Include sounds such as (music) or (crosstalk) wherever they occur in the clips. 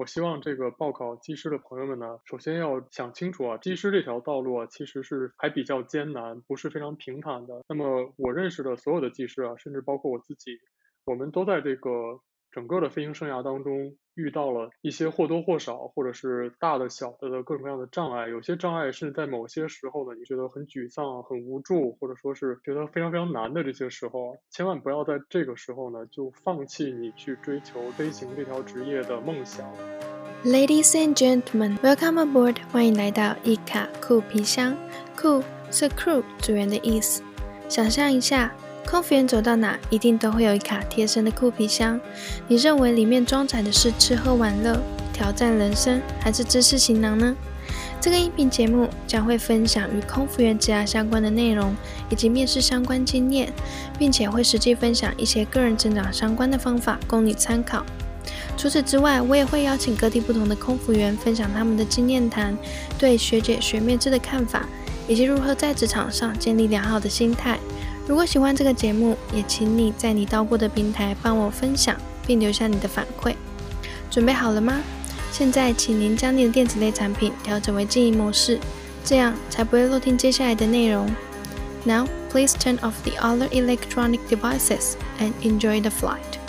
我希望这个报考技师的朋友们呢，首先要想清楚啊，技师这条道路啊，其实是还比较艰难，不是非常平坦的。那么我认识的所有的技师啊，甚至包括我自己，我们都在这个。整个的飞行生涯当中，遇到了一些或多或少，或者是大的、小的的各种各样的障碍。有些障碍是在某些时候呢，你觉得很沮丧、很无助，或者说是觉得非常非常难的这些时候，千万不要在这个时候呢就放弃你去追求飞行这条职业的梦想。Ladies and gentlemen, welcome aboard！欢迎来到一卡酷皮箱。酷是 crew 组员的意思。想象一下。空服员走到哪，一定都会有一卡贴身的酷皮箱。你认为里面装载的是吃喝玩乐、挑战人生，还是知识行囊呢？这个音频节目将会分享与空服员职涯相关的内容，以及面试相关经验，并且会实际分享一些个人成长相关的方法供你参考。除此之外，我也会邀请各地不同的空服员分享他们的经验谈，对学姐学妹制的看法，以及如何在职场上建立良好的心态。如果喜欢这个节目，也请你在你到过的平台帮我分享，并留下你的反馈。准备好了吗？现在，请您将你的电子类产品调整为静音模式，这样才不会漏听接下来的内容。Now, please turn off the other electronic devices and enjoy the flight.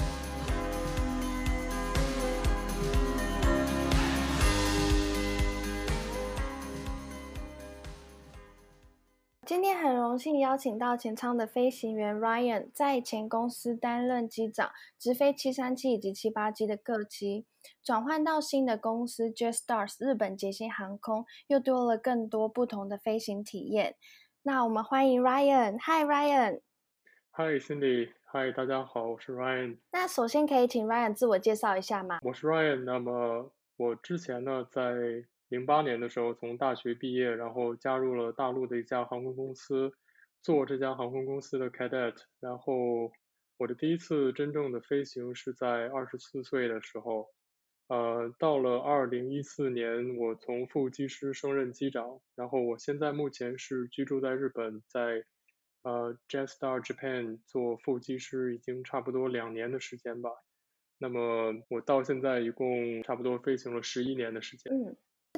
幸邀请到前舱的飞行员 Ryan，在前公司担任机长，直飞七三七以及七八七的各机，转换到新的公司 JetStars 日本捷星航空，又多了更多不同的飞行体验。那我们欢迎 Ryan，Hi Ryan，Hi Cindy，Hi 大家好，我是 Ryan。那首先可以请 Ryan 自我介绍一下吗？我是 Ryan，那么我之前呢在。零八年的时候，从大学毕业，然后加入了大陆的一家航空公司，做这家航空公司的 cadet。然后我的第一次真正的飞行是在二十四岁的时候。呃，到了二零一四年，我从副机师升任机长。然后我现在目前是居住在日本，在呃 Jetstar Japan 做副机师，已经差不多两年的时间吧。那么我到现在一共差不多飞行了十一年的时间。嗯。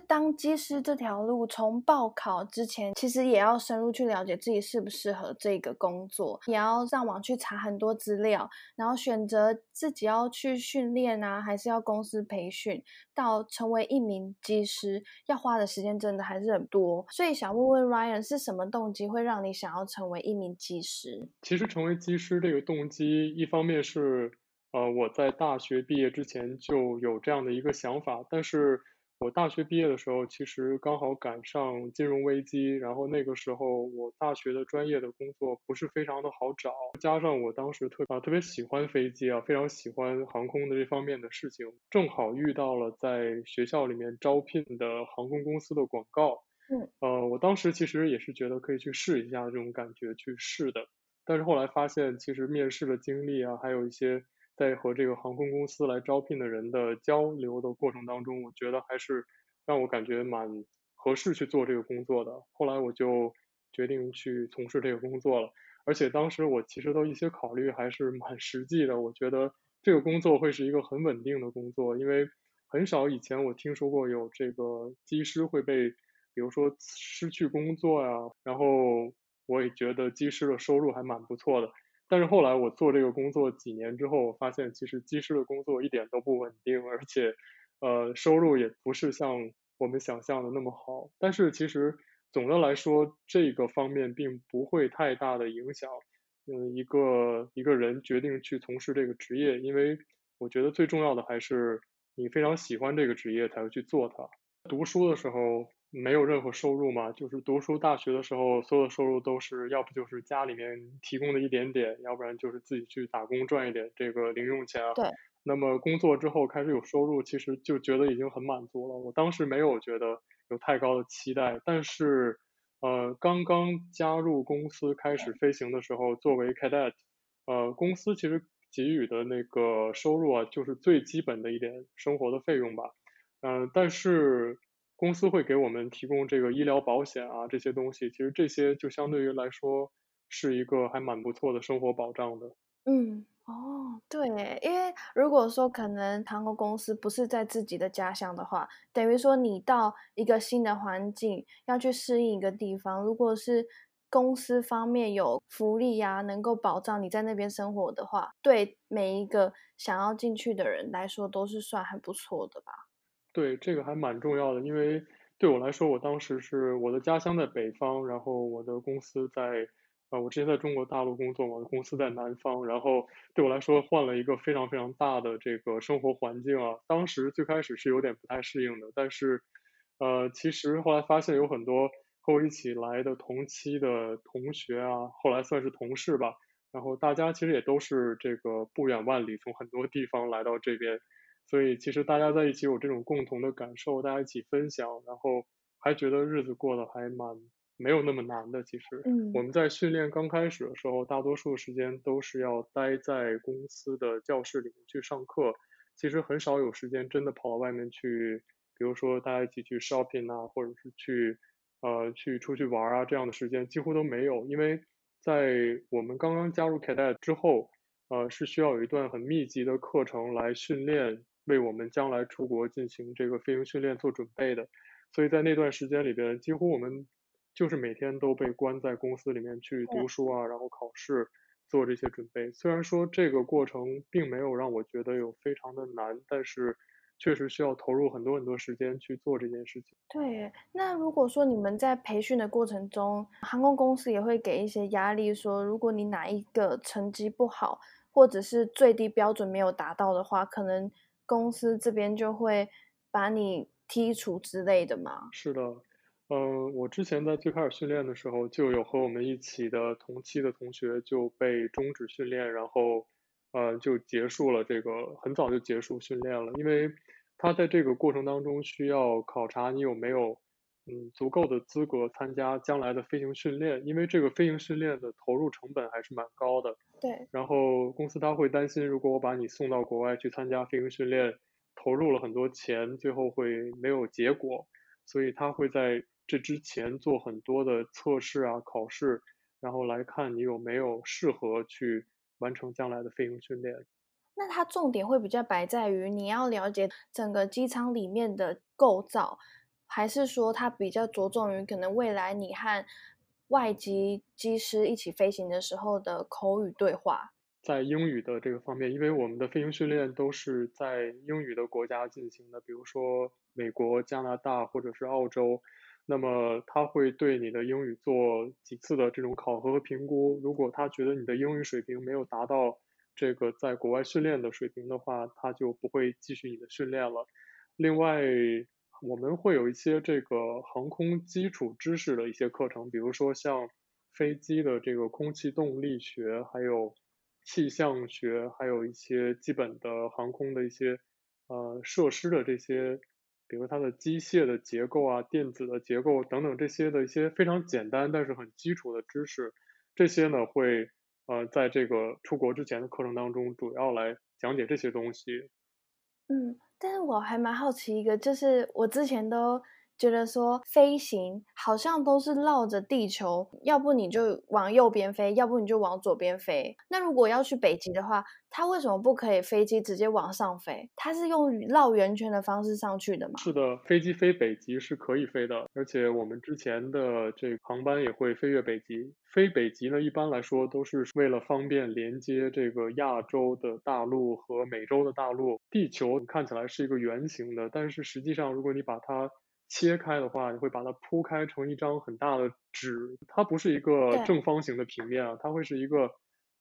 当机师这条路，从报考之前，其实也要深入去了解自己适不适合这个工作，也要上网去查很多资料，然后选择自己要去训练啊，还是要公司培训，到成为一名机师，要花的时间真的还是很多。所以想问问 Ryan，是什么动机会让你想要成为一名机师？其实成为机师这个动机，一方面是呃我在大学毕业之前就有这样的一个想法，但是。我大学毕业的时候，其实刚好赶上金融危机，然后那个时候我大学的专业的工作不是非常的好找，加上我当时特啊特别喜欢飞机啊，非常喜欢航空的这方面的事情，正好遇到了在学校里面招聘的航空公司的广告，嗯，呃，我当时其实也是觉得可以去试一下这种感觉去试的，但是后来发现其实面试的经历啊，还有一些。在和这个航空公司来招聘的人的交流的过程当中，我觉得还是让我感觉蛮合适去做这个工作的。后来我就决定去从事这个工作了，而且当时我其实都一些考虑还是蛮实际的。我觉得这个工作会是一个很稳定的工作，因为很少以前我听说过有这个机师会被，比如说失去工作呀。然后我也觉得机师的收入还蛮不错的。但是后来我做这个工作几年之后，我发现其实技师的工作一点都不稳定，而且，呃，收入也不是像我们想象的那么好。但是其实总的来说，这个方面并不会太大的影响，嗯，一个一个人决定去从事这个职业，因为我觉得最重要的还是你非常喜欢这个职业才会去做它。读书的时候。没有任何收入嘛，就是读书大学的时候，所有的收入都是要不就是家里面提供的一点点，要不然就是自己去打工赚一点这个零用钱啊。对。那么工作之后开始有收入，其实就觉得已经很满足了。我当时没有觉得有太高的期待，但是呃，刚刚加入公司开始飞行的时候，作为 cadet，呃，公司其实给予的那个收入啊，就是最基本的一点生活的费用吧。嗯，但是。公司会给我们提供这个医疗保险啊，这些东西，其实这些就相对于来说是一个还蛮不错的生活保障的。嗯，哦，对，因为如果说可能航空公司不是在自己的家乡的话，等于说你到一个新的环境要去适应一个地方，如果是公司方面有福利呀，能够保障你在那边生活的话，对每一个想要进去的人来说都是算很不错的吧。对，这个还蛮重要的，因为对我来说，我当时是我的家乡在北方，然后我的公司在。啊，我之前在中国大陆工作，我的公司在南方，然后对我来说换了一个非常非常大的这个生活环境啊。当时最开始是有点不太适应的，但是，呃，其实后来发现有很多和我一起来的同期的同学啊，后来算是同事吧。然后大家其实也都是这个不远万里从很多地方来到这边，所以其实大家在一起有这种共同的感受，大家一起分享，然后还觉得日子过得还蛮。没有那么难的，其实，嗯，我们在训练刚开始的时候，大多数时间都是要待在公司的教室里面去上课，其实很少有时间真的跑到外面去，比如说大家一起去 shopping 啊，或者是去，呃，去出去玩啊，这样的时间几乎都没有，因为在我们刚刚加入 cadet 之后，呃，是需要有一段很密集的课程来训练，为我们将来出国进行这个飞行训练做准备的，所以在那段时间里边，几乎我们。就是每天都被关在公司里面去读书啊，然后考试，做这些准备。虽然说这个过程并没有让我觉得有非常的难，但是确实需要投入很多很多时间去做这件事情。对，那如果说你们在培训的过程中，航空公司也会给一些压力，说如果你哪一个成绩不好，或者是最低标准没有达到的话，可能公司这边就会把你剔除之类的吗？是的。嗯，我之前在最开始训练的时候，就有和我们一起的同期的同学就被终止训练，然后，呃，就结束了这个很早就结束训练了，因为他在这个过程当中需要考察你有没有嗯足够的资格参加将来的飞行训练，因为这个飞行训练的投入成本还是蛮高的。对。然后公司他会担心，如果我把你送到国外去参加飞行训练，投入了很多钱，最后会没有结果，所以他会在。这之前做很多的测试啊、考试，然后来看你有没有适合去完成将来的飞行训练。那它重点会比较摆在于你要了解整个机舱里面的构造，还是说它比较着重于可能未来你和外籍机师一起飞行的时候的口语对话？在英语的这个方面，因为我们的飞行训练都是在英语的国家进行的，比如说美国、加拿大或者是澳洲。那么他会对你的英语做几次的这种考核和评估，如果他觉得你的英语水平没有达到这个在国外训练的水平的话，他就不会继续你的训练了。另外，我们会有一些这个航空基础知识的一些课程，比如说像飞机的这个空气动力学，还有气象学，还有一些基本的航空的一些呃设施的这些。比如它的机械的结构啊、电子的结构等等这些的一些非常简单但是很基础的知识，这些呢会呃在这个出国之前的课程当中主要来讲解这些东西。嗯，但是我还蛮好奇一个，就是我之前都。觉得说飞行好像都是绕着地球，要不你就往右边飞，要不你就往左边飞。那如果要去北极的话，它为什么不可以飞机直接往上飞？它是用绕圆圈的方式上去的吗？是的，飞机飞北极是可以飞的，而且我们之前的这航班也会飞越北极。飞北极呢，一般来说都是为了方便连接这个亚洲的大陆和美洲的大陆。地球看起来是一个圆形的，但是实际上如果你把它切开的话，你会把它铺开成一张很大的纸，它不是一个正方形的平面啊，它会是一个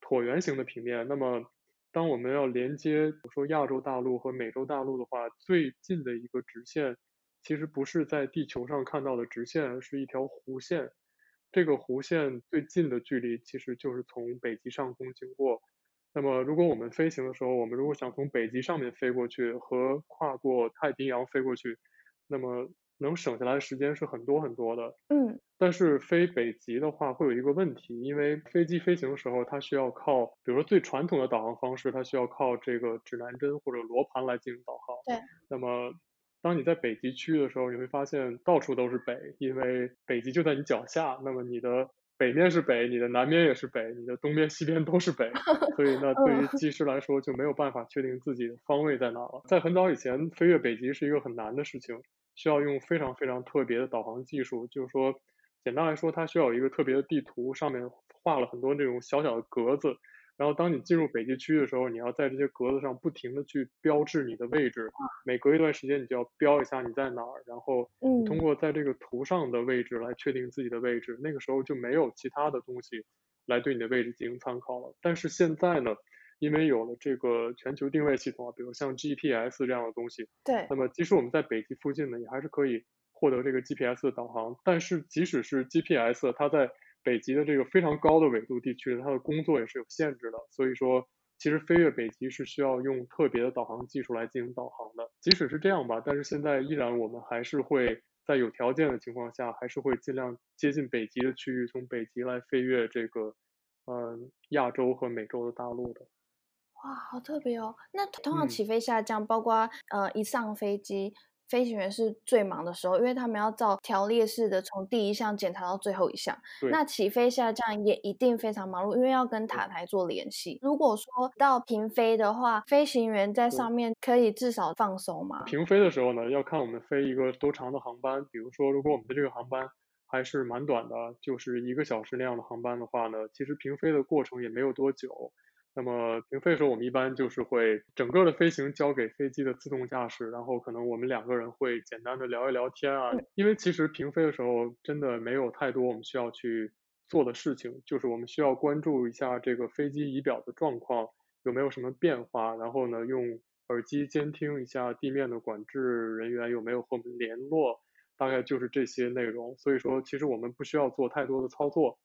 椭圆形的平面。那么，当我们要连接，比如说亚洲大陆和美洲大陆的话，最近的一个直线，其实不是在地球上看到的直线，而是一条弧线。这个弧线最近的距离，其实就是从北极上空经过。那么，如果我们飞行的时候，我们如果想从北极上面飞过去，和跨过太平洋飞过去，那么能省下来的时间是很多很多的，嗯，但是飞北极的话会有一个问题，因为飞机飞行的时候，它需要靠，比如说最传统的导航方式，它需要靠这个指南针或者罗盘来进行导航。对。那么，当你在北极区的时候，你会发现到处都是北，因为北极就在你脚下，那么你的北面是北，你的南边也是北，你的东边西边都是北，(laughs) 所以那对于机师来说就没有办法确定自己的方位在哪了。在很早以前，飞越北极是一个很难的事情，需要用非常非常特别的导航技术，就是说，简单来说，它需要有一个特别的地图，上面画了很多那种小小的格子。然后当你进入北极区的时候，你要在这些格子上不停的去标志你的位置，每隔一段时间你就要标一下你在哪儿，然后通过在这个图上的位置来确定自己的位置。那个时候就没有其他的东西来对你的位置进行参考了。但是现在呢，因为有了这个全球定位系统啊，比如像 GPS 这样的东西，对，那么即使我们在北极附近呢，也还是可以获得这个 GPS 的导航。但是即使是 GPS，它在北极的这个非常高的纬度地区，它的工作也是有限制的，所以说其实飞越北极是需要用特别的导航技术来进行导航的。即使是这样吧，但是现在依然我们还是会在有条件的情况下，还是会尽量接近北极的区域，从北极来飞越这个嗯亚洲和美洲的大陆的。哇，好特别哦！那通常起飞下降，包括呃一上飞机。飞行员是最忙的时候，因为他们要照条列式的从第一项检查到最后一项。那起飞下降也一定非常忙碌，因为要跟塔台做联系。如果说到平飞的话，飞行员在上面可以至少放松吗？平飞的时候呢，要看我们飞一个多长的航班。比如说，如果我们的这个航班还是蛮短的，就是一个小时那样的航班的话呢，其实平飞的过程也没有多久。那么平飞的时候，我们一般就是会整个的飞行交给飞机的自动驾驶，然后可能我们两个人会简单的聊一聊天啊。因为其实平飞的时候真的没有太多我们需要去做的事情，就是我们需要关注一下这个飞机仪表的状况有没有什么变化，然后呢用耳机监听一下地面的管制人员有没有和我们联络，大概就是这些内容。所以说其实我们不需要做太多的操作。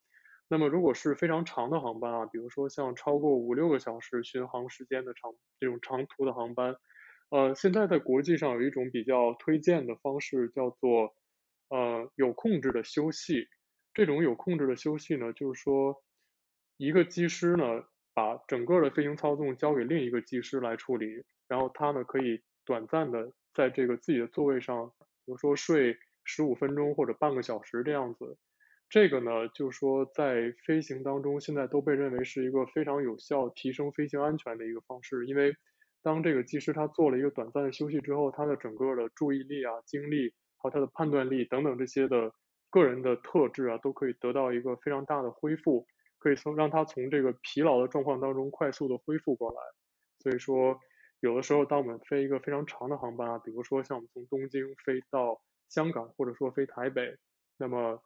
那么，如果是非常长的航班啊，比如说像超过五六个小时巡航时间的长这种长途的航班，呃，现在在国际上有一种比较推荐的方式，叫做呃有控制的休息。这种有控制的休息呢，就是说一个机师呢把整个的飞行操纵交给另一个机师来处理，然后他呢可以短暂的在这个自己的座位上，比如说睡十五分钟或者半个小时这样子。这个呢，就是说在飞行当中，现在都被认为是一个非常有效提升飞行安全的一个方式。因为当这个机师他做了一个短暂的休息之后，他的整个的注意力啊、精力，还有他的判断力等等这些的个人的特质啊，都可以得到一个非常大的恢复，可以从让他从这个疲劳的状况当中快速的恢复过来。所以说，有的时候当我们飞一个非常长的航班啊，比如说像我们从东京飞到香港，或者说飞台北，那么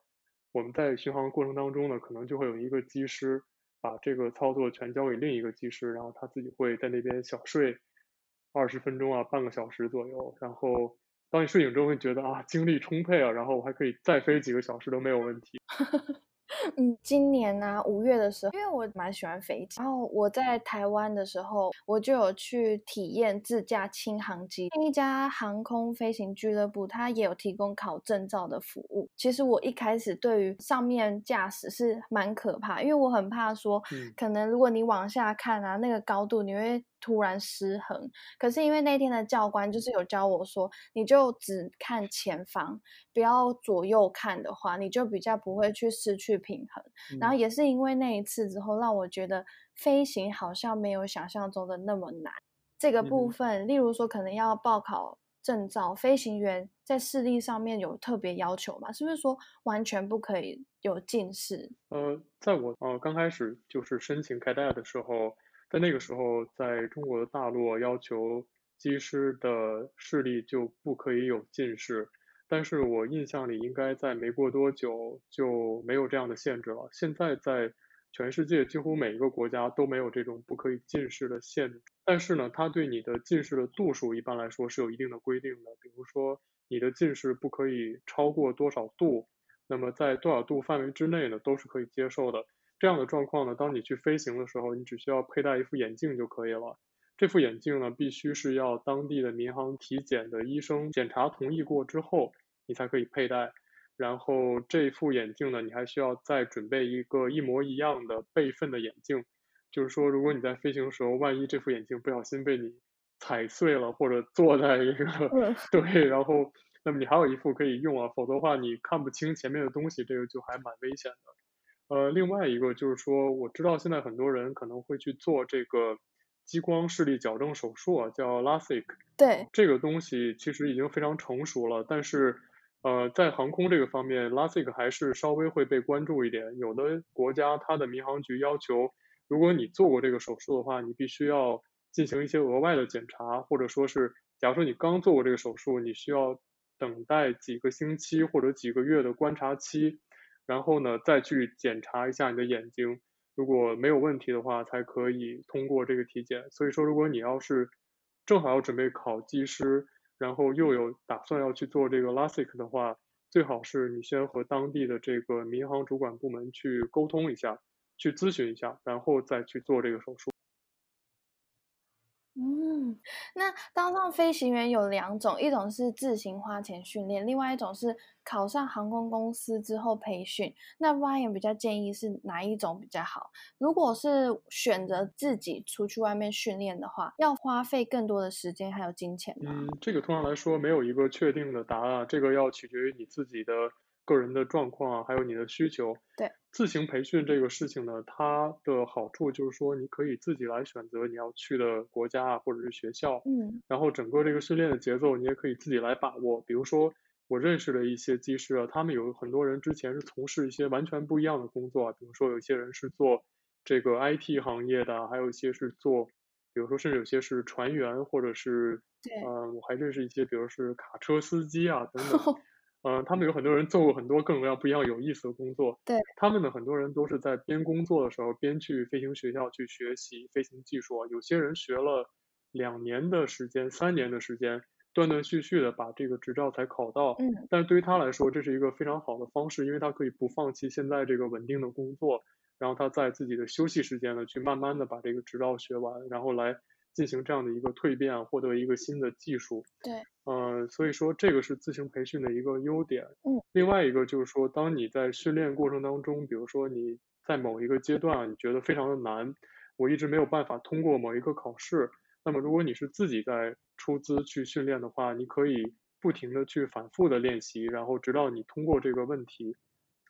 我们在巡航过程当中呢，可能就会有一个机师把这个操作全交给另一个机师，然后他自己会在那边小睡二十分钟啊，半个小时左右。然后当你睡醒之后，会觉得啊，精力充沛啊，然后我还可以再飞几个小时都没有问题。(laughs) (laughs) 嗯，今年呢五月的时候，因为我蛮喜欢飞机，然后我在台湾的时候，我就有去体验自驾轻航机。另一家航空飞行俱乐部，它也有提供考证照的服务。其实我一开始对于上面驾驶是蛮可怕，因为我很怕说，可能如果你往下看啊，那个高度你会。突然失衡，可是因为那天的教官就是有教我说，你就只看前方，不要左右看的话，你就比较不会去失去平衡。然后也是因为那一次之后，让我觉得飞行好像没有想象中的那么难。这个部分，例如说可能要报考证照，飞行员在视力上面有特别要求吗？是不是说完全不可以有近视？呃，在我呃刚开始就是申请开带的时候。在那个时候，在中国的大陆要求机师的视力就不可以有近视，但是我印象里应该在没过多久就没有这样的限制了。现在在全世界几乎每一个国家都没有这种不可以近视的限制，但是呢，它对你的近视的度数一般来说是有一定的规定的，比如说你的近视不可以超过多少度，那么在多少度范围之内呢，都是可以接受的。这样的状况呢，当你去飞行的时候，你只需要佩戴一副眼镜就可以了。这副眼镜呢，必须是要当地的民航体检的医生检查同意过之后，你才可以佩戴。然后这副眼镜呢，你还需要再准备一个一模一样的备份的眼镜。就是说，如果你在飞行的时候，万一这副眼镜不小心被你踩碎了，或者坐在一个 (laughs) 对，然后那么你还有一副可以用啊，否则的话你看不清前面的东西，这个就还蛮危险的。呃，另外一个就是说，我知道现在很多人可能会去做这个激光视力矫正手术啊，叫 LASIK。对，这个东西其实已经非常成熟了，但是呃，在航空这个方面，LASIK 还是稍微会被关注一点。有的国家它的民航局要求，如果你做过这个手术的话，你必须要进行一些额外的检查，或者说是，假如说你刚做过这个手术，你需要等待几个星期或者几个月的观察期。然后呢，再去检查一下你的眼睛，如果没有问题的话，才可以通过这个体检。所以说，如果你要是正好要准备考技师，然后又有打算要去做这个 LASIK 的话，最好是你先和当地的这个民航主管部门去沟通一下，去咨询一下，然后再去做这个手术。嗯，那当上飞行员有两种，一种是自行花钱训练，另外一种是考上航空公司之后培训。那 Ryan 比较建议是哪一种比较好？如果是选择自己出去外面训练的话，要花费更多的时间还有金钱吗？嗯，这个通常来说没有一个确定的答案，这个要取决于你自己的。个人的状况啊，还有你的需求。对，自行培训这个事情呢，它的好处就是说，你可以自己来选择你要去的国家啊，或者是学校。嗯。然后整个这个训练的节奏，你也可以自己来把握。比如说，我认识的一些技师啊，他们有很多人之前是从事一些完全不一样的工作啊。比如说，有些人是做这个 IT 行业的，还有一些是做，比如说甚至有些是船员，或者是，嗯，我还认识一些，比如是卡车司机啊等等。(laughs) 嗯，他们有很多人做过很多各种各样不一样有意思的工作。对，他们呢，很多人都是在边工作的时候边去飞行学校去学习飞行技术。有些人学了两年的时间、三年的时间，断断续续的把这个执照才考到。嗯。但是对于他来说，这是一个非常好的方式，因为他可以不放弃现在这个稳定的工作，然后他在自己的休息时间呢，去慢慢的把这个执照学完，然后来。进行这样的一个蜕变，获得一个新的技术。对，呃，所以说这个是自行培训的一个优点。嗯。另外一个就是说，当你在训练过程当中，比如说你在某一个阶段你觉得非常的难，我一直没有办法通过某一个考试，那么如果你是自己在出资去训练的话，你可以不停的去反复的练习，然后直到你通过这个问题，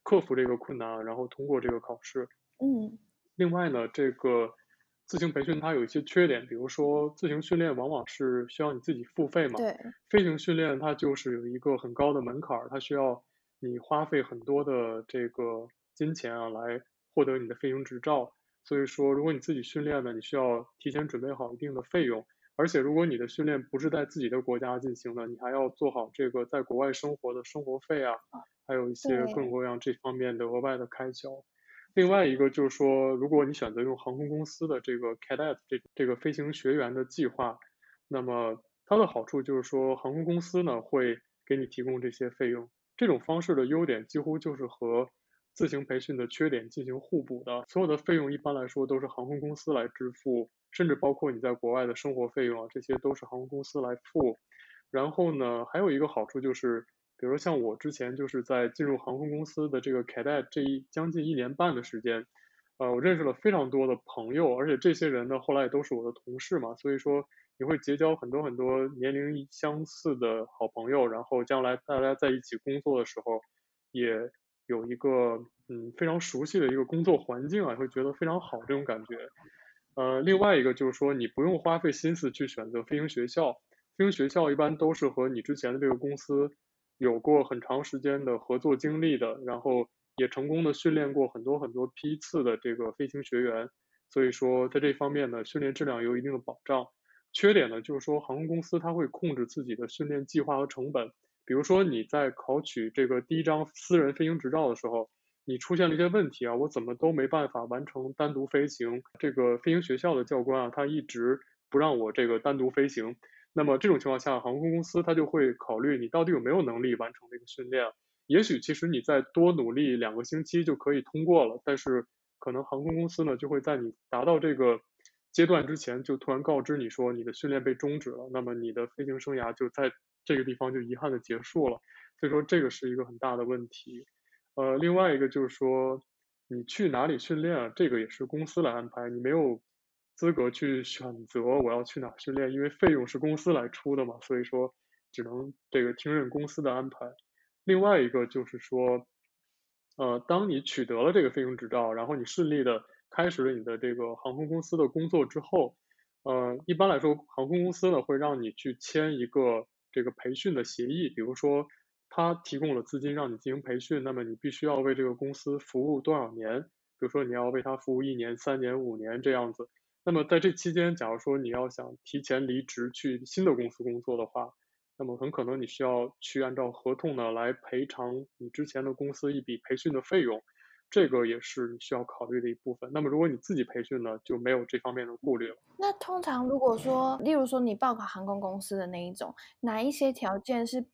克服这个困难，然后通过这个考试。嗯。另外呢，这个。自行培训它有一些缺点，比如说自行训练往往是需要你自己付费嘛。对。飞行训练它就是有一个很高的门槛儿，它需要你花费很多的这个金钱啊来获得你的飞行执照。所以说，如果你自己训练呢，你需要提前准备好一定的费用。而且，如果你的训练不是在自己的国家进行的，你还要做好这个在国外生活的生活费啊，还有一些各种各样这方面的额外的开销。另外一个就是说，如果你选择用航空公司的这个 cadet 这这个飞行学员的计划，那么它的好处就是说，航空公司呢会给你提供这些费用。这种方式的优点几乎就是和自行培训的缺点进行互补的。所有的费用一般来说都是航空公司来支付，甚至包括你在国外的生活费用啊，这些都是航空公司来付。然后呢，还有一个好处就是。比如说像我之前就是在进入航空公司的这个 cadet 这一将近一年半的时间，呃，我认识了非常多的朋友，而且这些人呢后来也都是我的同事嘛，所以说你会结交很多很多年龄相似的好朋友，然后将来大家在一起工作的时候，也有一个嗯非常熟悉的一个工作环境啊，会觉得非常好这种感觉。呃，另外一个就是说你不用花费心思去选择飞行学校，飞行学校一般都是和你之前的这个公司。有过很长时间的合作经历的，然后也成功的训练过很多很多批次的这个飞行学员，所以说在这方面呢，训练质量有一定的保障。缺点呢，就是说航空公司它会控制自己的训练计划和成本。比如说你在考取这个第一张私人飞行执照的时候，你出现了一些问题啊，我怎么都没办法完成单独飞行。这个飞行学校的教官啊，他一直不让我这个单独飞行。那么这种情况下，航空公司它就会考虑你到底有没有能力完成这个训练。也许其实你再多努力两个星期就可以通过了，但是可能航空公司呢就会在你达到这个阶段之前就突然告知你说你的训练被终止了，那么你的飞行生涯就在这个地方就遗憾的结束了。所以说这个是一个很大的问题。呃，另外一个就是说你去哪里训练，这个也是公司来安排，你没有。资格去选择我要去哪训练，因为费用是公司来出的嘛，所以说只能这个听任公司的安排。另外一个就是说，呃，当你取得了这个飞行执照，然后你顺利的开始了你的这个航空公司的工作之后，呃，一般来说，航空公司呢会让你去签一个这个培训的协议，比如说他提供了资金让你进行培训，那么你必须要为这个公司服务多少年，比如说你要为他服务一年、三年、五年这样子。那么在这期间，假如说你要想提前离职去新的公司工作的话，那么很可能你需要去按照合同呢来赔偿你之前的公司一笔培训的费用，这个也是你需要考虑的一部分。那么如果你自己培训呢，就没有这方面的顾虑了。那通常如果说，例如说你报考航空公司的那一种，哪一些条件是？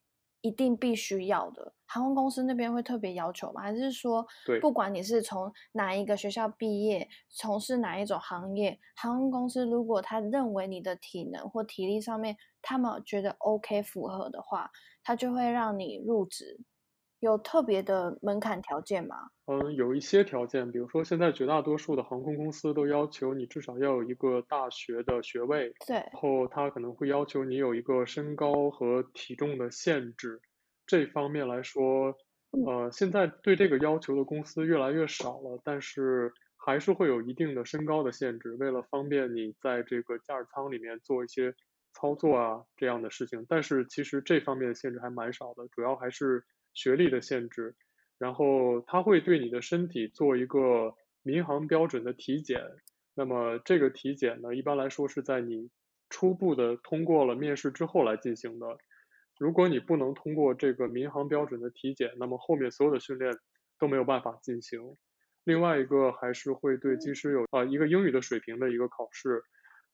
一定必须要的，航空公司那边会特别要求吗？还是说，不管你是从哪一个学校毕业，从事哪一种行业，航空公司如果他认为你的体能或体力上面，他们觉得 OK 符合的话，他就会让你入职。有特别的门槛条件吗？嗯，有一些条件，比如说现在绝大多数的航空公司都要求你至少要有一个大学的学位，对，然后他可能会要求你有一个身高和体重的限制。这方面来说，呃，现在对这个要求的公司越来越少了，但是还是会有一定的身高的限制，为了方便你在这个驾驶舱里面做一些操作啊这样的事情。但是其实这方面的限制还蛮少的，主要还是。学历的限制，然后他会对你的身体做一个民航标准的体检。那么这个体检呢，一般来说是在你初步的通过了面试之后来进行的。如果你不能通过这个民航标准的体检，那么后面所有的训练都没有办法进行。另外一个还是会对机师有啊一个英语的水平的一个考试。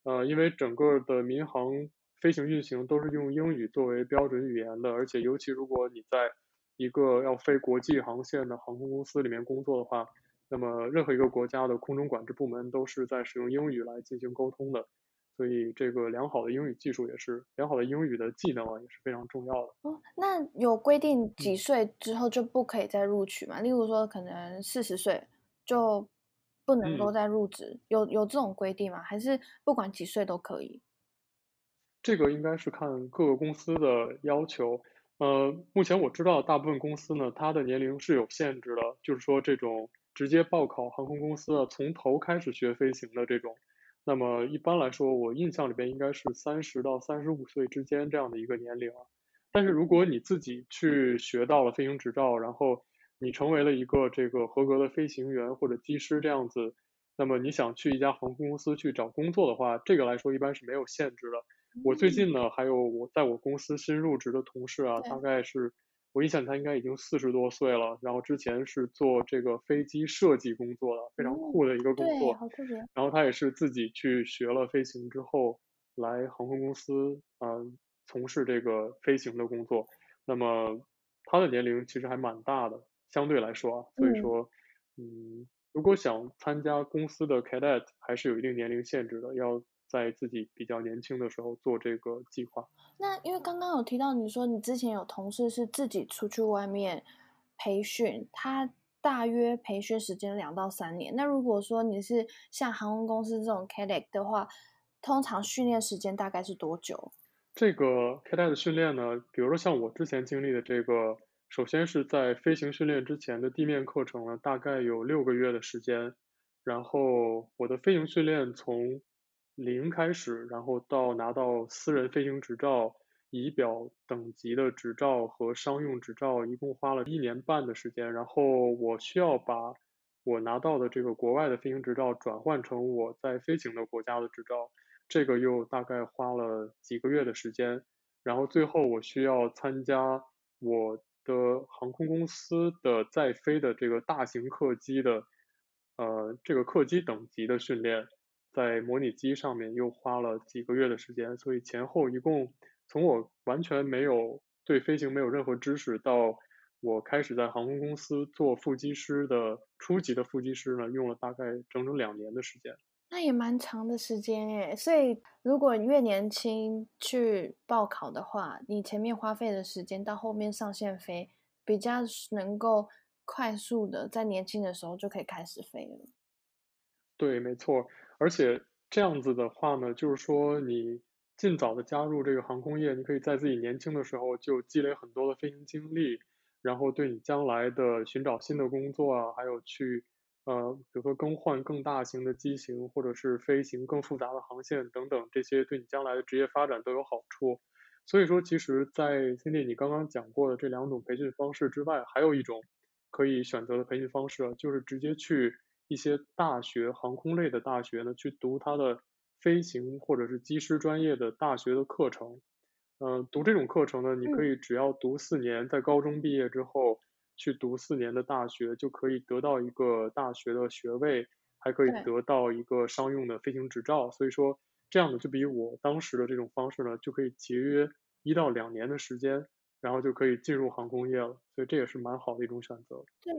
呃，因为整个的民航飞行运行都是用英语作为标准语言的，而且尤其如果你在一个要飞国际航线的航空公司里面工作的话，那么任何一个国家的空中管制部门都是在使用英语来进行沟通的，所以这个良好的英语技术也是良好的英语的技能啊，也是非常重要的。哦，那有规定几岁之后就不可以再录取吗？例如说，可能四十岁就不能够再入职，有有这种规定吗？还是不管几岁都可以？这个应该是看各个公司的要求。呃，目前我知道大部分公司呢，它的年龄是有限制的，就是说这种直接报考航空公司的，从头开始学飞行的这种，那么一般来说，我印象里边应该是三十到三十五岁之间这样的一个年龄。但是如果你自己去学到了飞行执照，然后你成为了一个这个合格的飞行员或者机师这样子，那么你想去一家航空公司去找工作的话，这个来说一般是没有限制的。我最近呢，还有我在我公司新入职的同事啊，大概是我印象他应该已经四十多岁了，然后之前是做这个飞机设计工作的，非常酷的一个工作。好特别。然后他也是自己去学了飞行之后，来航空公司啊从事这个飞行的工作。那么他的年龄其实还蛮大的，相对来说啊，所以说，嗯，如果想参加公司的 cadet，还是有一定年龄限制的，要。在自己比较年轻的时候做这个计划。那因为刚刚有提到你说你之前有同事是自己出去外面培训，他大约培训时间两到三年。那如果说你是像航空公司这种 cadet 的话，通常训练时间大概是多久？这个 cadet 的训练呢，比如说像我之前经历的这个，首先是在飞行训练之前的地面课程呢，大概有六个月的时间。然后我的飞行训练从零开始，然后到拿到私人飞行执照、仪表等级的执照和商用执照，一共花了一年半的时间。然后我需要把我拿到的这个国外的飞行执照转换成我在飞行的国家的执照，这个又大概花了几个月的时间。然后最后我需要参加我的航空公司的在飞的这个大型客机的，呃，这个客机等级的训练。在模拟机上面又花了几个月的时间，所以前后一共从我完全没有对飞行没有任何知识，到我开始在航空公司做副机师的初级的副机师呢，用了大概整整两年的时间。那也蛮长的时间诶，所以如果越年轻去报考的话，你前面花费的时间到后面上线飞，比较能够快速的在年轻的时候就可以开始飞了。对，没错。而且这样子的话呢，就是说你尽早的加入这个航空业，你可以在自己年轻的时候就积累很多的飞行经历，然后对你将来的寻找新的工作啊，还有去呃，比如说更换更大型的机型，或者是飞行更复杂的航线等等，这些对你将来的职业发展都有好处。所以说，其实，在 Cindy 你刚刚讲过的这两种培训方式之外，还有一种可以选择的培训方式，就是直接去一些大学航空类的大学呢，去读它的飞行或者是机师专业的大学的课程。嗯，读这种课程呢，你可以只要读四年，在高中毕业之后去读四年的大学，就可以得到一个大学的学位，还可以得到一个商用的飞行执照。所以说。这样的就比我当时的这种方式呢，就可以节约一到两年的时间，然后就可以进入航空业了，所以这也是蛮好的一种选择。对，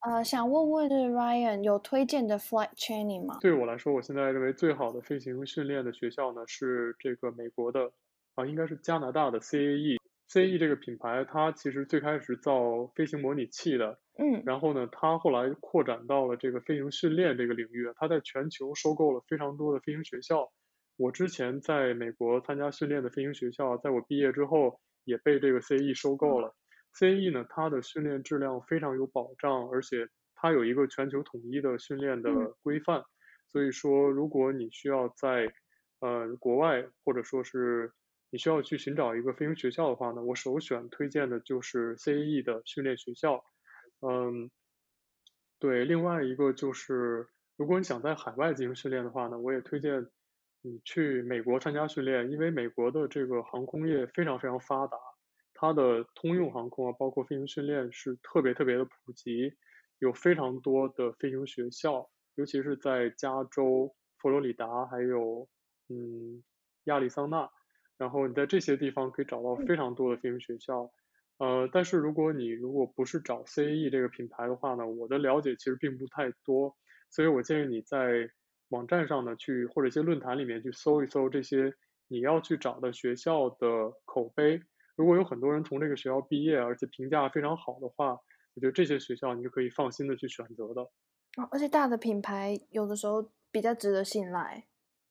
呃，想问问 Ryan 有推荐的 flight training 吗？对我来说，我现在认为最好的飞行训练的学校呢是这个美国的，啊，应该是加拿大的 CAE。CAE 这个品牌，它其实最开始造飞行模拟器的。嗯，然后呢，它后来扩展到了这个飞行训练这个领域，它在全球收购了非常多的飞行学校。我之前在美国参加训练的飞行学校，在我毕业之后也被这个 CAE 收购了。CAE 呢，它的训练质量非常有保障，而且它有一个全球统一的训练的规范。所以说，如果你需要在呃国外，或者说是你需要去寻找一个飞行学校的话呢，我首选推荐的就是 CAE 的训练学校。嗯，对，另外一个就是，如果你想在海外进行训练的话呢，我也推荐你去美国参加训练，因为美国的这个航空业非常非常发达，它的通用航空啊，包括飞行训练是特别特别的普及，有非常多的飞行学校，尤其是在加州、佛罗里达还有嗯亚利桑那，然后你在这些地方可以找到非常多的飞行学校。呃，但是如果你如果不是找 CAE 这个品牌的话呢，我的了解其实并不太多，所以我建议你在网站上呢去或者一些论坛里面去搜一搜这些你要去找的学校的口碑。如果有很多人从这个学校毕业，而且评价非常好的话，我觉得这些学校你就可以放心的去选择的。哦，而且大的品牌有的时候比较值得信赖。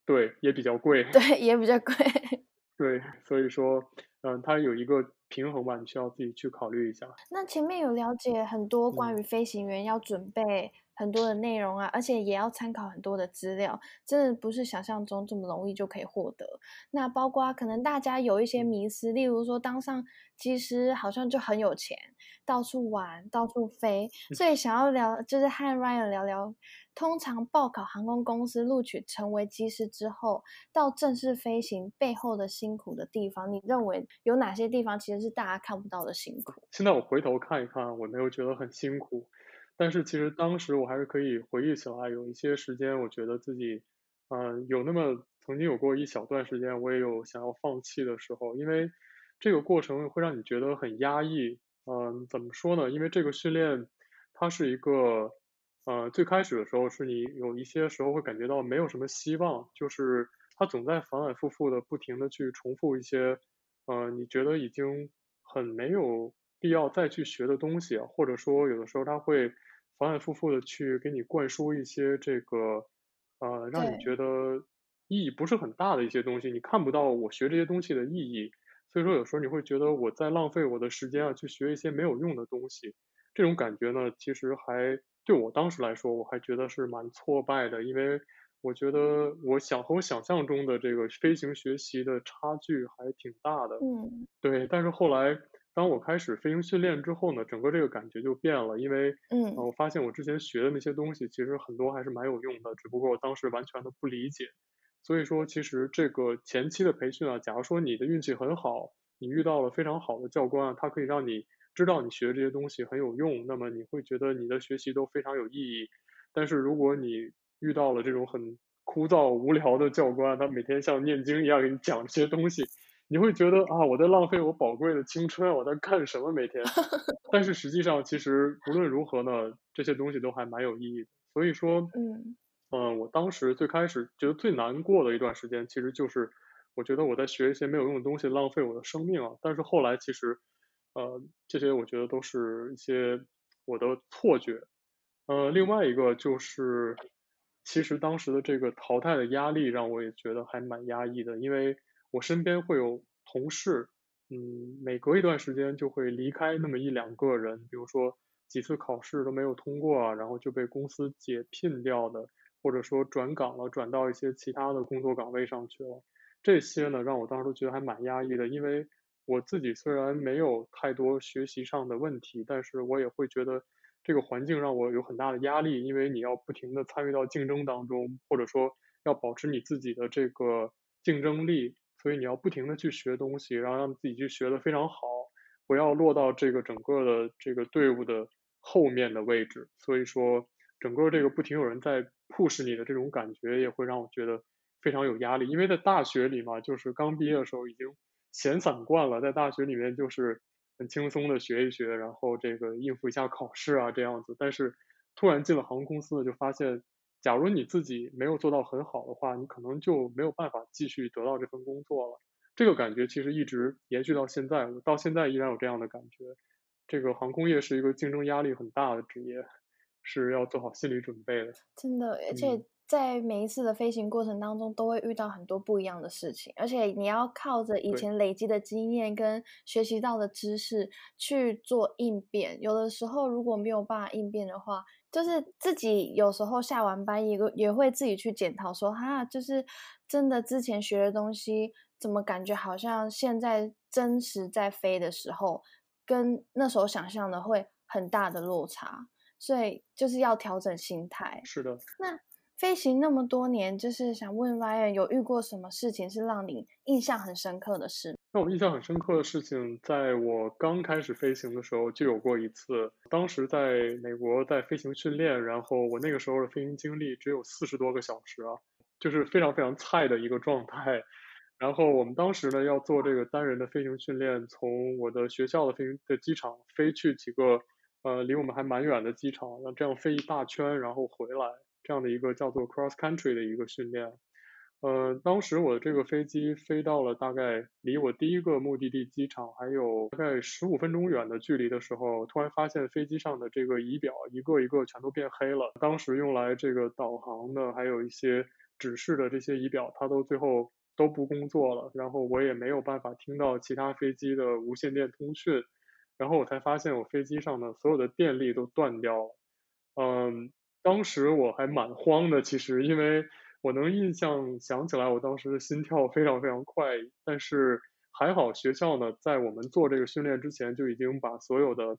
对，也比较贵。对，也比较贵。(laughs) 对，所以说，嗯，它有一个。平衡吧，你需要自己去考虑一下。那前面有了解很多关于飞行员要准备很多的内容啊，而且也要参考很多的资料，真的不是想象中这么容易就可以获得。那包括可能大家有一些迷思，例如说当上机师好像就很有钱，到处玩，到处飞，所以想要聊，就是和 Ryan 聊聊。通常报考航空公司录取成为机师之后，到正式飞行背后的辛苦的地方，你认为有哪些地方其实是大家看不到的辛苦？现在我回头看一看，我没有觉得很辛苦，但是其实当时我还是可以回忆起来，有一些时间，我觉得自己，嗯，有那么曾经有过一小段时间，我也有想要放弃的时候，因为这个过程会让你觉得很压抑。嗯，怎么说呢？因为这个训练，它是一个。呃，最开始的时候是你有一些时候会感觉到没有什么希望，就是他总在反反复复的不停的去重复一些，呃，你觉得已经很没有必要再去学的东西，或者说有的时候他会反反复复的去给你灌输一些这个，呃，让你觉得意义不是很大的一些东西，你看不到我学这些东西的意义，所以说有时候你会觉得我在浪费我的时间啊，去学一些没有用的东西，这种感觉呢，其实还。对我当时来说，我还觉得是蛮挫败的，因为我觉得我想和我想象中的这个飞行学习的差距还挺大的。嗯，对。但是后来，当我开始飞行训练之后呢，整个这个感觉就变了，因为嗯，我发现我之前学的那些东西，其实很多还是蛮有用的，只不过我当时完全的不理解。所以说，其实这个前期的培训啊，假如说你的运气很好，你遇到了非常好的教官啊，他可以让你。知道你学这些东西很有用，那么你会觉得你的学习都非常有意义。但是如果你遇到了这种很枯燥无聊的教官，他每天像念经一样给你讲这些东西，你会觉得啊，我在浪费我宝贵的青春，我在干什么每天？(laughs) 但是实际上，其实无论如何呢，这些东西都还蛮有意义的。所以说，嗯，嗯，我当时最开始觉得最难过的一段时间，其实就是我觉得我在学一些没有用的东西，浪费我的生命啊。但是后来其实。呃，这些我觉得都是一些我的错觉。呃，另外一个就是，其实当时的这个淘汰的压力让我也觉得还蛮压抑的，因为我身边会有同事，嗯，每隔一段时间就会离开那么一两个人，比如说几次考试都没有通过啊，然后就被公司解聘掉的，或者说转岗了，转到一些其他的工作岗位上去了。这些呢，让我当时觉得还蛮压抑的，因为我自己虽然没有太多学习上的问题，但是我也会觉得这个环境让我有很大的压力，因为你要不停的参与到竞争当中，或者说要保持你自己的这个竞争力，所以你要不停的去学东西，然后让自己去学的非常好，不要落到这个整个的这个队伍的后面的位置。所以说，整个这个不停有人在 push 你的这种感觉，也会让我觉得。非常有压力，因为在大学里嘛，就是刚毕业的时候已经闲散惯了，在大学里面就是很轻松的学一学，然后这个应付一下考试啊这样子。但是突然进了航空公司，就发现，假如你自己没有做到很好的话，你可能就没有办法继续得到这份工作了。这个感觉其实一直延续到现在，我到现在依然有这样的感觉。这个航空业是一个竞争压力很大的职业，是要做好心理准备的。真的，而且。在每一次的飞行过程当中，都会遇到很多不一样的事情，而且你要靠着以前累积的经验跟学习到的知识去做应变。有的时候如果没有办法应变的话，就是自己有时候下完班也也会自己去检讨，说哈，就是真的之前学的东西，怎么感觉好像现在真实在飞的时候，跟那时候想象的会很大的落差，所以就是要调整心态。是的，那。飞行那么多年，就是想问 Ryan 有遇过什么事情是让你印象很深刻的事？那我印象很深刻的事情，在我刚开始飞行的时候就有过一次。当时在美国在飞行训练，然后我那个时候的飞行经历只有四十多个小时啊，就是非常非常菜的一个状态。然后我们当时呢要做这个单人的飞行训练，从我的学校的飞行的机场飞去几个呃离我们还蛮远的机场，那这样飞一大圈，然后回来。这样的一个叫做 cross country 的一个训练，呃，当时我这个飞机飞到了大概离我第一个目的地机场还有大概十五分钟远的距离的时候，突然发现飞机上的这个仪表一个一个全都变黑了。当时用来这个导航的还有一些指示的这些仪表，它都最后都不工作了。然后我也没有办法听到其他飞机的无线电通讯，然后我才发现我飞机上的所有的电力都断掉了，嗯。当时我还蛮慌的，其实因为我能印象想起来，我当时的心跳非常非常快。但是还好学校呢，在我们做这个训练之前就已经把所有的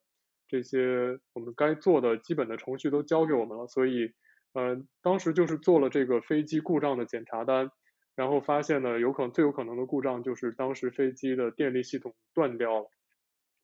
这些我们该做的基本的程序都交给我们了。所以，呃，当时就是做了这个飞机故障的检查单，然后发现呢，有可能最有可能的故障就是当时飞机的电力系统断掉了。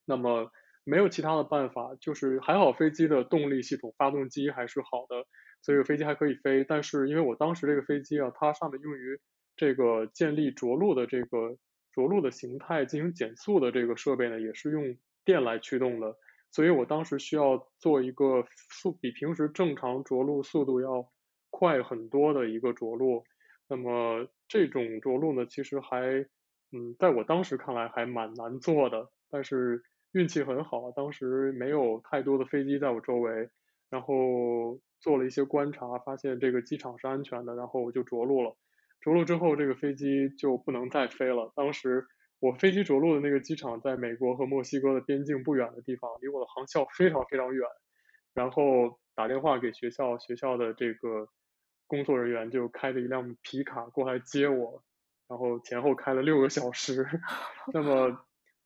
那么。没有其他的办法，就是还好飞机的动力系统、发动机还是好的，所以飞机还可以飞。但是因为我当时这个飞机啊，它上面用于这个建立着陆的这个着陆的形态进行减速的这个设备呢，也是用电来驱动的，所以我当时需要做一个速比平时正常着陆速度要快很多的一个着陆。那么这种着陆呢，其实还嗯，在我当时看来还蛮难做的，但是。运气很好，当时没有太多的飞机在我周围，然后做了一些观察，发现这个机场是安全的，然后我就着陆了。着陆之后，这个飞机就不能再飞了。当时我飞机着陆的那个机场在美国和墨西哥的边境不远的地方，离我的航校非常非常远。然后打电话给学校，学校的这个工作人员就开着一辆皮卡过来接我，然后前后开了六个小时。(laughs) 那么，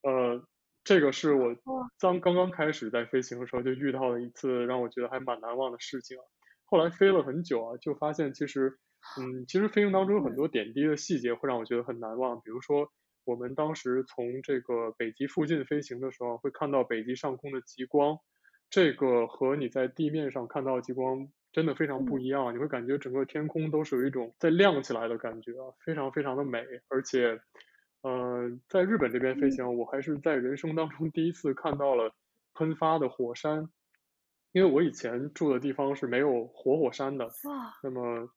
呃。这个是我刚刚刚开始在飞行的时候就遇到了一次让我觉得还蛮难忘的事情。后来飞了很久啊，就发现其实，嗯，其实飞行当中有很多点滴的细节会让我觉得很难忘。比如说，我们当时从这个北极附近飞行的时候，会看到北极上空的极光，这个和你在地面上看到极光真的非常不一样。你会感觉整个天空都是有一种在亮起来的感觉啊，非常非常的美，而且。嗯，在日本这边飞行，我还是在人生当中第一次看到了喷发的火山，因为我以前住的地方是没有活火山的。哇！那么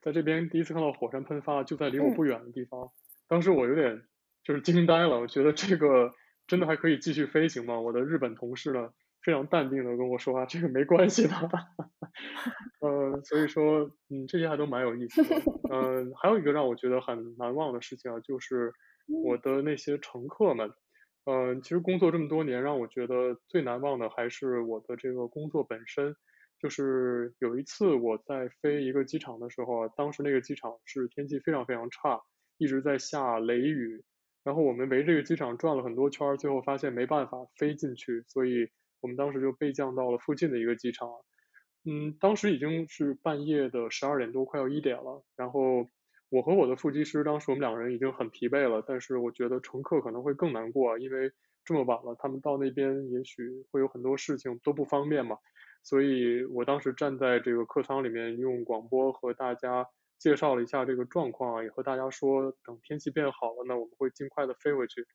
在这边第一次看到火山喷发，就在离我不远的地方，当时我有点就是惊呆了，我觉得这个真的还可以继续飞行吗？我的日本同事呢，非常淡定的跟我说啊，这个没关系的。(laughs) 呃，所以说，嗯，这些还都蛮有意思的。嗯，还有一个让我觉得很难忘的事情啊，就是。我的那些乘客们，嗯，其实工作这么多年，让我觉得最难忘的还是我的这个工作本身。就是有一次我在飞一个机场的时候，当时那个机场是天气非常非常差，一直在下雷雨。然后我们围这个机场转了很多圈，最后发现没办法飞进去，所以我们当时就备降到了附近的一个机场。嗯，当时已经是半夜的十二点多，快要一点了。然后我和我的副机师，当时我们两个人已经很疲惫了，但是我觉得乘客可能会更难过，因为这么晚了，他们到那边也许会有很多事情都不方便嘛。所以我当时站在这个客舱里面，用广播和大家介绍了一下这个状况，也和大家说，等天气变好了呢，我们会尽快的飞回去。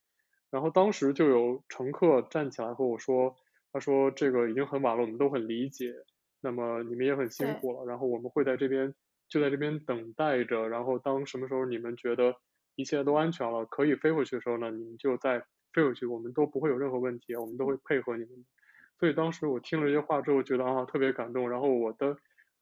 然后当时就有乘客站起来和我说，他说这个已经很晚了，我们都很理解，那么你们也很辛苦了，然后我们会在这边就在这边等待着，然后当什么时候你们觉得一切都安全了，可以飞回去的时候呢，你们就再飞回去，我们都不会有任何问题，我们都会配合你们。所以当时我听了这些话之后，觉得啊特别感动。然后我的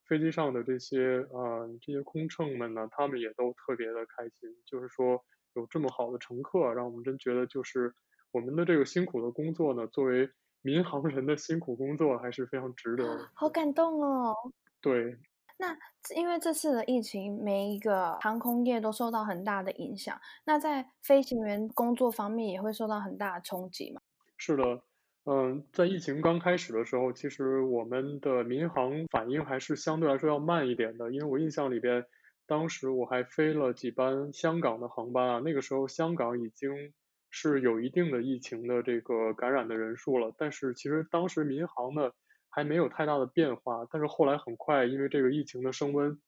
飞机上的这些啊这些空乘们呢，他们也都特别的开心。就是说有这么好的乘客，让我们真觉得就是我们的这个辛苦的工作呢，作为民航人的辛苦工作还是非常值得。好感动哦。对。那因为这次的疫情，每一个航空业都受到很大的影响。那在飞行员工作方面也会受到很大的冲击吗？是的。嗯，在疫情刚开始的时候，其实我们的民航反应还是相对来说要慢一点的。因为我印象里边，当时我还飞了几班香港的航班啊，那个时候香港已经是有一定的疫情的这个感染的人数了。但是其实当时民航呢还没有太大的变化。但是后来很快，因为这个疫情的升温，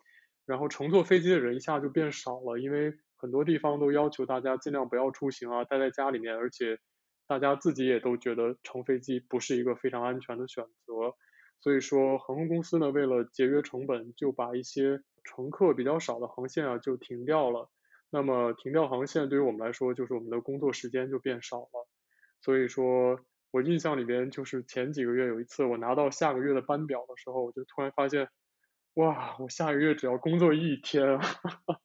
然后乘坐飞机的人一下就变少了，因为很多地方都要求大家尽量不要出行啊，待在家里面，而且。大家自己也都觉得乘飞机不是一个非常安全的选择，所以说航空公司呢，为了节约成本，就把一些乘客比较少的航线啊就停掉了。那么停掉航线对于我们来说，就是我们的工作时间就变少了。所以说我印象里边，就是前几个月有一次我拿到下个月的班表的时候，我就突然发现，哇，我下个月只要工作一天。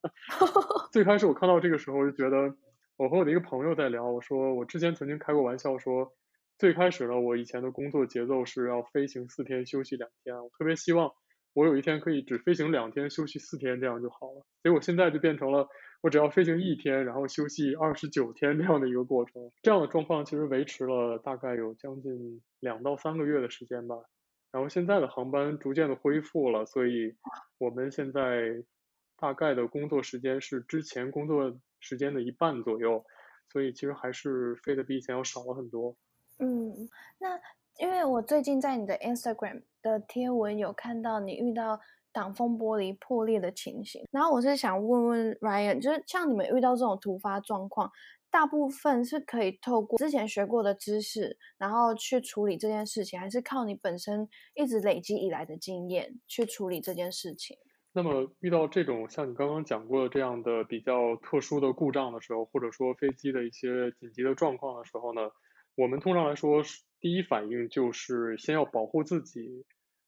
(laughs) 最开始我看到这个时候就觉得。我和我的一个朋友在聊，我说我之前曾经开过玩笑说，最开始呢，我以前的工作节奏是要飞行四天休息两天，我特别希望我有一天可以只飞行两天休息四天这样就好了。结果现在就变成了我只要飞行一天，然后休息二十九天这样的一个过程。这样的状况其实维持了大概有将近两到三个月的时间吧。然后现在的航班逐渐的恢复了，所以我们现在大概的工作时间是之前工作。时间的一半左右，所以其实还是飞的比以前要少了很多。嗯，那因为我最近在你的 Instagram 的贴文有看到你遇到挡风玻璃破裂的情形，然后我是想问问 Ryan，就是像你们遇到这种突发状况，大部分是可以透过之前学过的知识，然后去处理这件事情，还是靠你本身一直累积以来的经验去处理这件事情？那么遇到这种像你刚刚讲过的这样的比较特殊的故障的时候，或者说飞机的一些紧急的状况的时候呢，我们通常来说第一反应就是先要保护自己。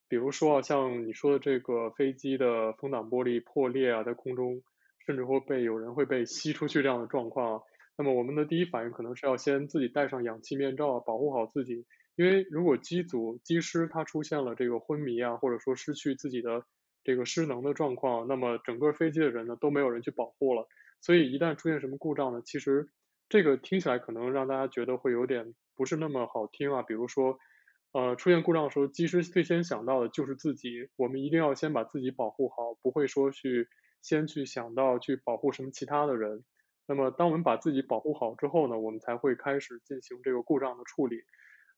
比如说啊，像你说的这个飞机的风挡玻璃破裂啊，在空中甚至会被有人会被吸出去这样的状况，那么我们的第一反应可能是要先自己戴上氧气面罩，保护好自己。因为如果机组机师他出现了这个昏迷啊，或者说失去自己的。这个失能的状况，那么整个飞机的人呢都没有人去保护了，所以一旦出现什么故障呢，其实这个听起来可能让大家觉得会有点不是那么好听啊。比如说，呃，出现故障的时候，其实最先想到的就是自己，我们一定要先把自己保护好，不会说去先去想到去保护什么其他的人。那么当我们把自己保护好之后呢，我们才会开始进行这个故障的处理。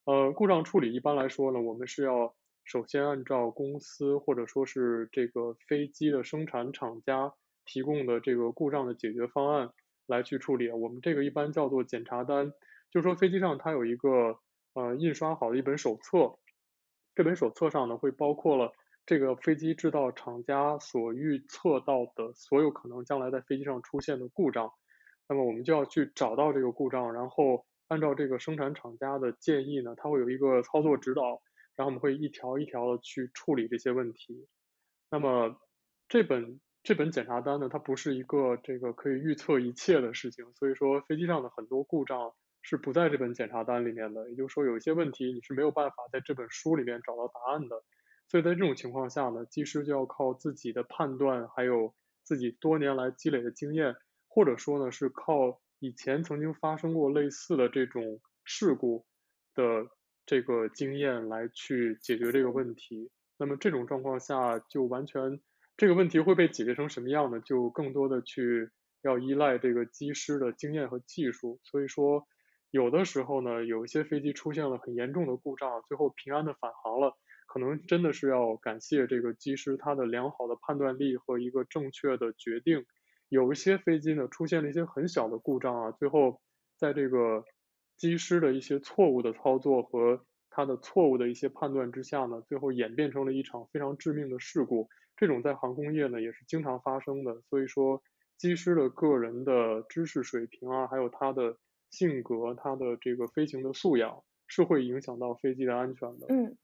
呃，故障处理一般来说呢，我们是要。首先，按照公司或者说是这个飞机的生产厂家提供的这个故障的解决方案来去处理。我们这个一般叫做检查单，就是说飞机上它有一个呃印刷好的一本手册，这本手册上呢会包括了这个飞机制造厂家所预测到的所有可能将来在飞机上出现的故障。那么我们就要去找到这个故障，然后按照这个生产厂家的建议呢，它会有一个操作指导。然后我们会一条一条的去处理这些问题。那么这本这本检查单呢，它不是一个这个可以预测一切的事情。所以说飞机上的很多故障是不在这本检查单里面的，也就是说有一些问题你是没有办法在这本书里面找到答案的。所以在这种情况下呢，技师就要靠自己的判断，还有自己多年来积累的经验，或者说呢是靠以前曾经发生过类似的这种事故的这个经验来去解决这个问题。那么这种状况下就完全这个问题会被解决成什么样呢？就更多的去要依赖这个机师的经验和技术。所以说有的时候呢，有一些飞机出现了很严重的故障，最后平安的返航了。可能真的是要感谢这个机师他的良好的判断力和一个正确的决定。有一些飞机呢出现了一些很小的故障啊，最后在这个机师的一些错误的操作和他的错误的一些判断之下呢，最后演变成了一场非常致命的事故。这种在航空业呢也是经常发生的。所以说，机师的个人的知识水平啊，还有他的性格、他的这个飞行的素养，是会影响到飞机的安全的。嗯。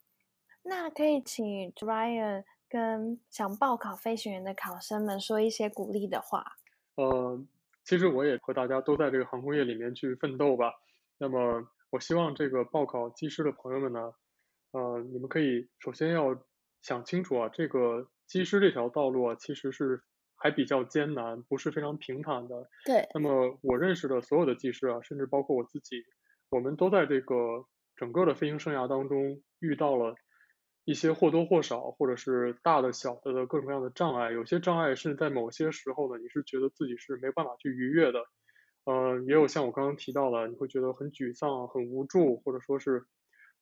那可以请 Ryan 跟想报考飞行员的考生们说一些鼓励的话。呃，其实我也和大家都在这个航空业里面去奋斗吧。那么，我希望这个报考机师的朋友们呢，呃，你们可以首先要想清楚啊，这个机师这条道路啊，其实是还比较艰难，不是非常平坦的。对。那么，我认识的所有的技师啊，甚至包括我自己，我们都在这个整个的飞行生涯当中遇到了。一些或多或少，或者是大的、小的的各种各样的障碍，有些障碍是在某些时候呢，你是觉得自己是没办法去逾越的，呃，也有像我刚刚提到的，你会觉得很沮丧、很无助，或者说是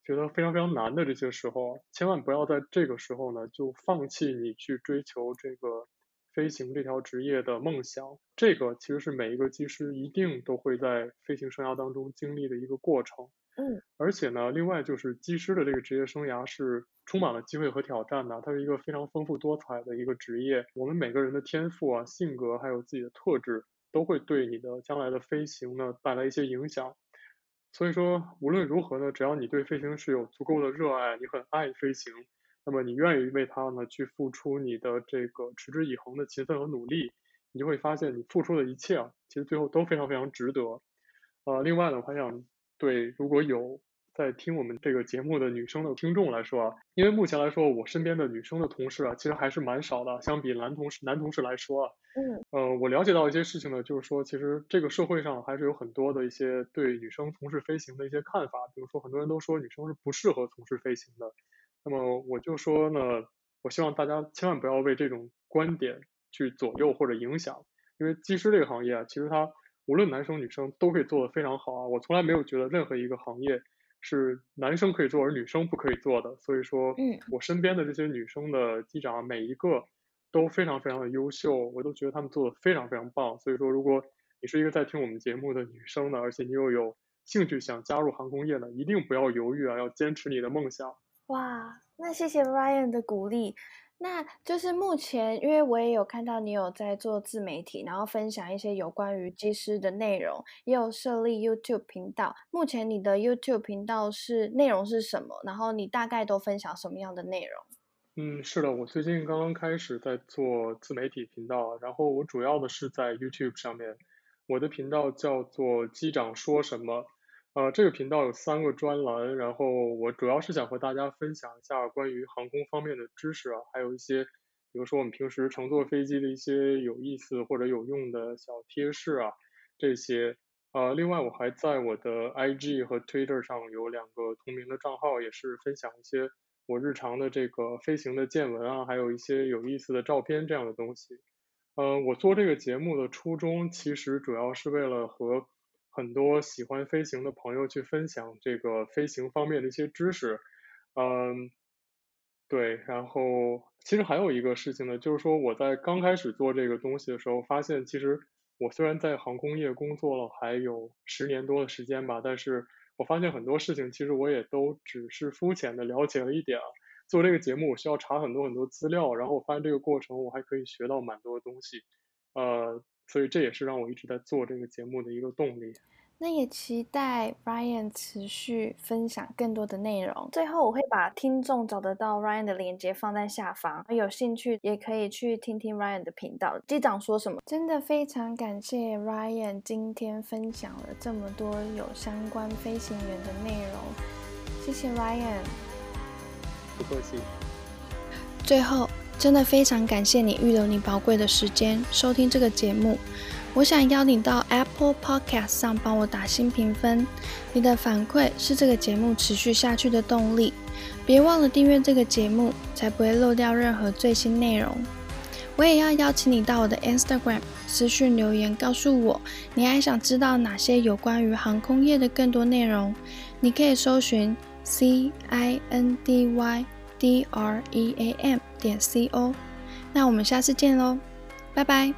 觉得非常非常难的这些时候，千万不要在这个时候呢就放弃你去追求这个飞行这条职业的梦想。这个其实是每一个机师一定都会在飞行生涯当中经历的一个过程。嗯，而且呢，另外就是机师的这个职业生涯是充满了机会和挑战的，它是一个非常丰富多彩的一个职业。我们每个人的天赋啊、性格还有自己的特质，都会对你的将来的飞行呢带来一些影响。所以说，无论如何呢，只要你对飞行是有足够的热爱，你很爱飞行，那么你愿意为它呢去付出你的这个持之以恒的勤奋和努力，你就会发现你付出的一切啊，其实最后都非常非常值得。呃，另外呢，我还想。对，如果有在听我们这个节目的女生的听众来说啊，因为目前来说，我身边的女生的同事啊，其实还是蛮少的，相比男同事、男同事来说啊，嗯，呃，我了解到一些事情呢，就是说，其实这个社会上还是有很多的一些对女生从事飞行的一些看法，比如说很多人都说女生是不适合从事飞行的，那么我就说呢，我希望大家千万不要为这种观点去左右或者影响，因为技师这个行业啊，其实它。无论男生女生都可以做得非常好啊！我从来没有觉得任何一个行业是男生可以做而女生不可以做的。所以说，嗯，我身边的这些女生的机长每一个都非常非常的优秀，我都觉得他们做的非常非常棒。所以说，如果你是一个在听我们节目的女生呢，而且你又有兴趣想加入航空业呢，一定不要犹豫啊，要坚持你的梦想。哇，那谢谢 Ryan 的鼓励。那就是目前，因为我也有看到你有在做自媒体，然后分享一些有关于机师的内容，也有设立 YouTube 频道。目前你的 YouTube 频道是内容是什么？然后你大概都分享什么样的内容？嗯，是的，我最近刚刚开始在做自媒体频道，然后我主要的是在 YouTube 上面，我的频道叫做机长说什么。呃，这个频道有三个专栏，然后我主要是想和大家分享一下关于航空方面的知识啊，还有一些，比如说我们平时乘坐飞机的一些有意思或者有用的小贴士啊，这些。呃，另外我还在我的 IG 和 Twitter 上有两个同名的账号，也是分享一些我日常的这个飞行的见闻啊，还有一些有意思的照片这样的东西。呃，我做这个节目的初衷其实主要是为了和很多喜欢飞行的朋友去分享这个飞行方面的一些知识，嗯，对，然后其实还有一个事情呢，就是说我在刚开始做这个东西的时候，发现其实我虽然在航空业工作了还有十年多的时间吧，但是我发现很多事情其实我也都只是肤浅的了解了一点啊。做这个节目我需要查很多很多资料，然后我发现这个过程我还可以学到蛮多东西，呃。所以这也是让我一直在做这个节目的一个动力。那也期待 Ryan 持续分享更多的内容。最后，我会把听众找得到 Ryan 的链接放在下方，有兴趣也可以去听听 Ryan 的频道。机长说什么？真的非常感谢 Ryan 今天分享了这么多有相关飞行员的内容，谢谢 Ryan。不客气。最后，真的非常感谢你预留你宝贵的时间收听这个节目。我想邀你到 Apple Podcast 上帮我打新评分，你的反馈是这个节目持续下去的动力。别忘了订阅这个节目，才不会漏掉任何最新内容。我也要邀请你到我的 Instagram 私訊留言，告诉我你还想知道哪些有关于航空业的更多内容。你可以搜寻 C I N D Y D R E A M 点 C O。那我们下次见喽，拜拜。